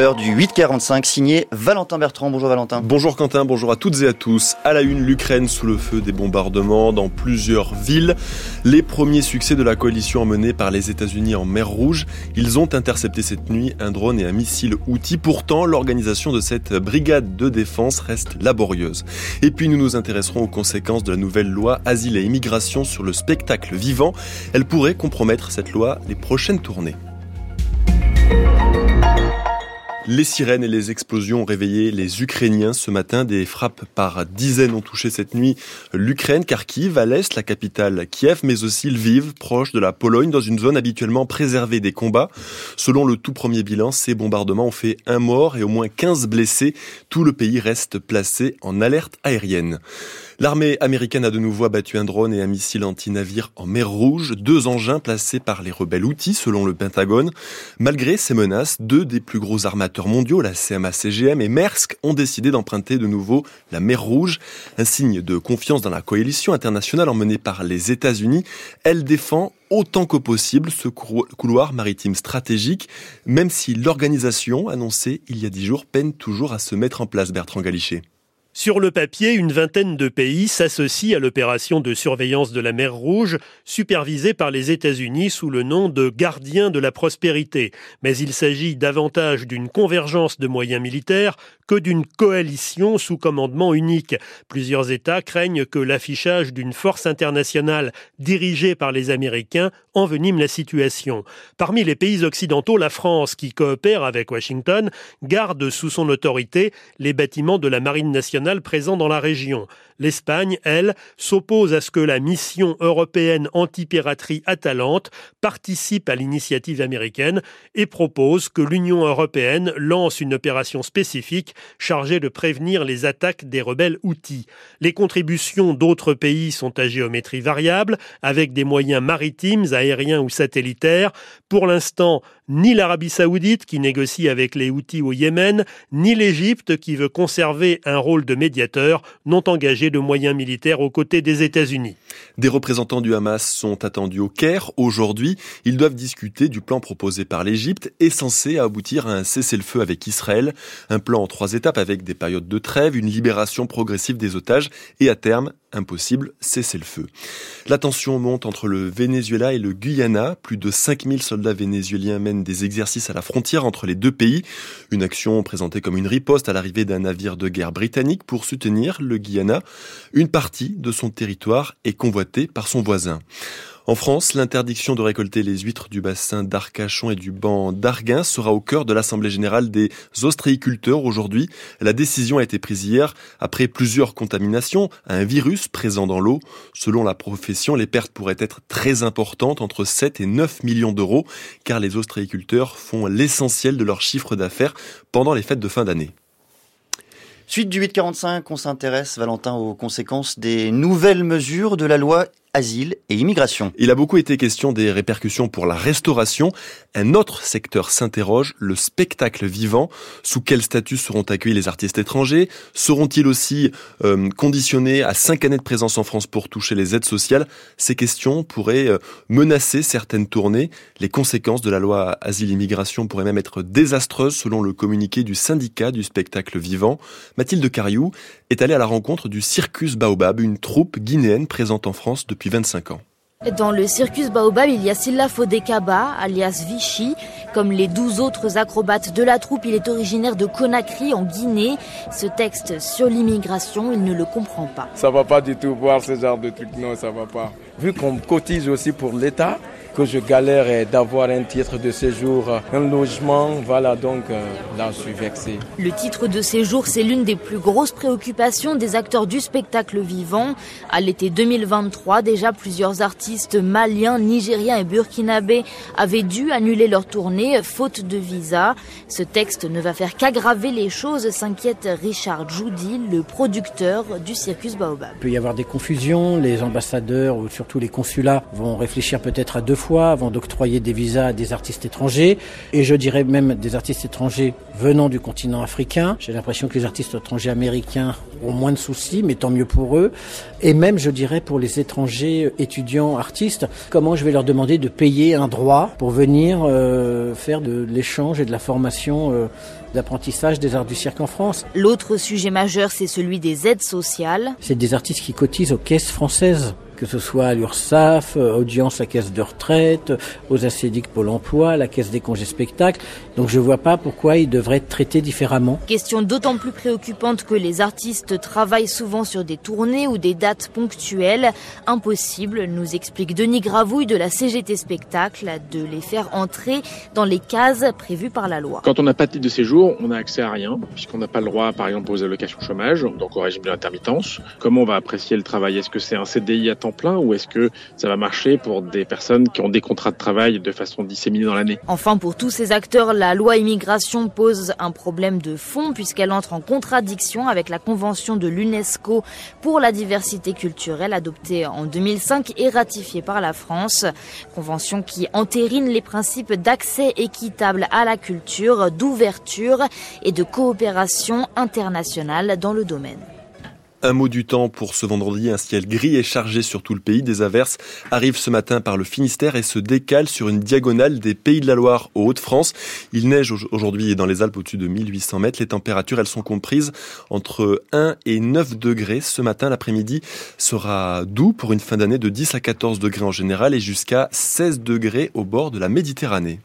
Du 8h45 signé Valentin Bertrand. Bonjour Valentin. Bonjour Quentin, bonjour à toutes et à tous. À la une, l'Ukraine sous le feu des bombardements dans plusieurs villes. Les premiers succès de la coalition emmenée par les États-Unis en mer Rouge. Ils ont intercepté cette nuit un drone et un missile outil. Pourtant, l'organisation de cette brigade de défense reste laborieuse. Et puis nous nous intéresserons aux conséquences de la nouvelle loi Asile et Immigration sur le spectacle vivant. Elle pourrait compromettre cette loi les prochaines tournées. Les sirènes et les explosions ont réveillé les Ukrainiens ce matin. Des frappes par dizaines ont touché cette nuit l'Ukraine, Kharkiv, à l'est, la capitale Kiev, mais aussi Lviv, proche de la Pologne, dans une zone habituellement préservée des combats. Selon le tout premier bilan, ces bombardements ont fait un mort et au moins 15 blessés. Tout le pays reste placé en alerte aérienne. L'armée américaine a de nouveau abattu un drone et un missile anti-navire en mer Rouge, deux engins placés par les rebelles outils selon le Pentagone. Malgré ces menaces, deux des plus gros armateurs mondiaux, la CMA-CGM et Maersk, ont décidé d'emprunter de nouveau la mer Rouge, un signe de confiance dans la coalition internationale emmenée par les États-Unis. Elle défend autant que possible ce couloir maritime stratégique, même si l'organisation annoncée il y a dix jours peine toujours à se mettre en place, Bertrand Galichet. Sur le papier, une vingtaine de pays s'associent à l'opération de surveillance de la mer Rouge, supervisée par les États-Unis sous le nom de gardiens de la prospérité. Mais il s'agit davantage d'une convergence de moyens militaires que d'une coalition sous commandement unique. Plusieurs États craignent que l'affichage d'une force internationale dirigée par les Américains envenime la situation. Parmi les pays occidentaux, la France, qui coopère avec Washington, garde sous son autorité les bâtiments de la Marine nationale présents dans la région. L'Espagne, elle, s'oppose à ce que la mission européenne anti-piraterie Atalante participe à l'initiative américaine et propose que l'Union européenne lance une opération spécifique chargée de prévenir les attaques des rebelles outils. Les contributions d'autres pays sont à géométrie variable, avec des moyens maritimes, aériens ou satellitaires. Pour l'instant, ni l'Arabie saoudite qui négocie avec les outils au Yémen, ni l'Égypte qui veut conserver un rôle de médiateur n'ont engagé de moyens militaires aux côtés des États-Unis. Des représentants du Hamas sont attendus au Caire aujourd'hui. Ils doivent discuter du plan proposé par l'Égypte et censé aboutir à un cessez-le-feu avec Israël. Un plan en trois étapes avec des périodes de trêve, une libération progressive des otages et à terme impossible cessez-le-feu. La tension monte entre le Venezuela et le Guyana. Plus de 5000 soldats vénézuéliens mènent des exercices à la frontière entre les deux pays. Une action présentée comme une riposte à l'arrivée d'un navire de guerre britannique pour soutenir le Guyana. Une partie de son territoire est convoitée par son voisin. En France, l'interdiction de récolter les huîtres du bassin d'Arcachon et du banc d'Arguin sera au cœur de l'Assemblée générale des ostréiculteurs aujourd'hui. La décision a été prise hier après plusieurs contaminations à un virus présent dans l'eau. Selon la profession, les pertes pourraient être très importantes, entre 7 et 9 millions d'euros, car les ostréiculteurs font l'essentiel de leur chiffre d'affaires pendant les fêtes de fin d'année. Suite du 845, on s'intéresse, Valentin, aux conséquences des nouvelles mesures de la loi asile et immigration. Il a beaucoup été question des répercussions pour la restauration. Un autre secteur s'interroge, le spectacle vivant. Sous quel statut seront accueillis les artistes étrangers? Seront-ils aussi euh, conditionnés à cinq années de présence en France pour toucher les aides sociales? Ces questions pourraient euh, menacer certaines tournées. Les conséquences de la loi asile-immigration pourraient même être désastreuses selon le communiqué du syndicat du spectacle vivant. Mathilde Cariou est allée à la rencontre du Circus Baobab, une troupe guinéenne présente en France depuis 25 ans. Dans le circus Baobab, il y a Silla Fodekaba, alias Vichy. Comme les 12 autres acrobates de la troupe, il est originaire de Conakry, en Guinée. Ce texte sur l'immigration, il ne le comprend pas. Ça va pas du tout voir ce genre de truc, non, ça va pas. Vu qu'on cotise aussi pour l'État, que je galère d'avoir un titre de séjour, un logement. Voilà, donc euh, là, je suis vexé. Le titre de séjour, c'est l'une des plus grosses préoccupations des acteurs du spectacle vivant. À l'été 2023, déjà plusieurs artistes maliens, nigériens et burkinabés avaient dû annuler leur tournée faute de visa. Ce texte ne va faire qu'aggraver les choses, s'inquiète Richard Joudy, le producteur du Circus Baobab. Il peut y avoir des confusions, les ambassadeurs ou surtout les consulats vont réfléchir peut-être à deux fois avant d'octroyer des visas à des artistes étrangers, et je dirais même des artistes étrangers venant du continent africain. J'ai l'impression que les artistes étrangers américains ont moins de soucis, mais tant mieux pour eux. Et même, je dirais, pour les étrangers étudiants, artistes, comment je vais leur demander de payer un droit pour venir euh, faire de l'échange et de la formation euh, d'apprentissage des arts du cirque en France. L'autre sujet majeur, c'est celui des aides sociales. C'est des artistes qui cotisent aux caisses françaises que ce soit à l'URSSAF, euh, Audience, la caisse de retraite, aux ACDIC Pôle emploi, la caisse des congés spectacles. Donc je ne vois pas pourquoi ils devraient être traités différemment. Question d'autant plus préoccupante que les artistes travaillent souvent sur des tournées ou des dates ponctuelles. Impossible, nous explique Denis Gravouille de la CGT Spectacle, de les faire entrer dans les cases prévues par la loi. Quand on n'a pas de titre de séjour, on n'a accès à rien, puisqu'on n'a pas le droit, par exemple, aux allocations chômage, donc au régime de l'intermittence. Comment on va apprécier le travail? Est-ce que c'est un CDI à plein ou est-ce que ça va marcher pour des personnes qui ont des contrats de travail de façon disséminée dans l'année? Enfin, pour tous ces acteurs, la loi immigration pose un problème de fond puisqu'elle entre en contradiction avec la convention de l'UNESCO pour la diversité culturelle adoptée en 2005 et ratifiée par la France. Convention qui entérine les principes d'accès équitable à la culture, d'ouverture et de coopération internationale dans le domaine. Un mot du temps pour ce vendredi, un ciel gris et chargé sur tout le pays. Des averses arrivent ce matin par le Finistère et se décalent sur une diagonale des Pays de la Loire aux Hauts-de-France. Il neige aujourd'hui dans les Alpes au-dessus de 1800 mètres. Les températures, elles sont comprises entre 1 et 9 degrés. Ce matin, l'après-midi sera doux pour une fin d'année de 10 à 14 degrés en général et jusqu'à 16 degrés au bord de la Méditerranée.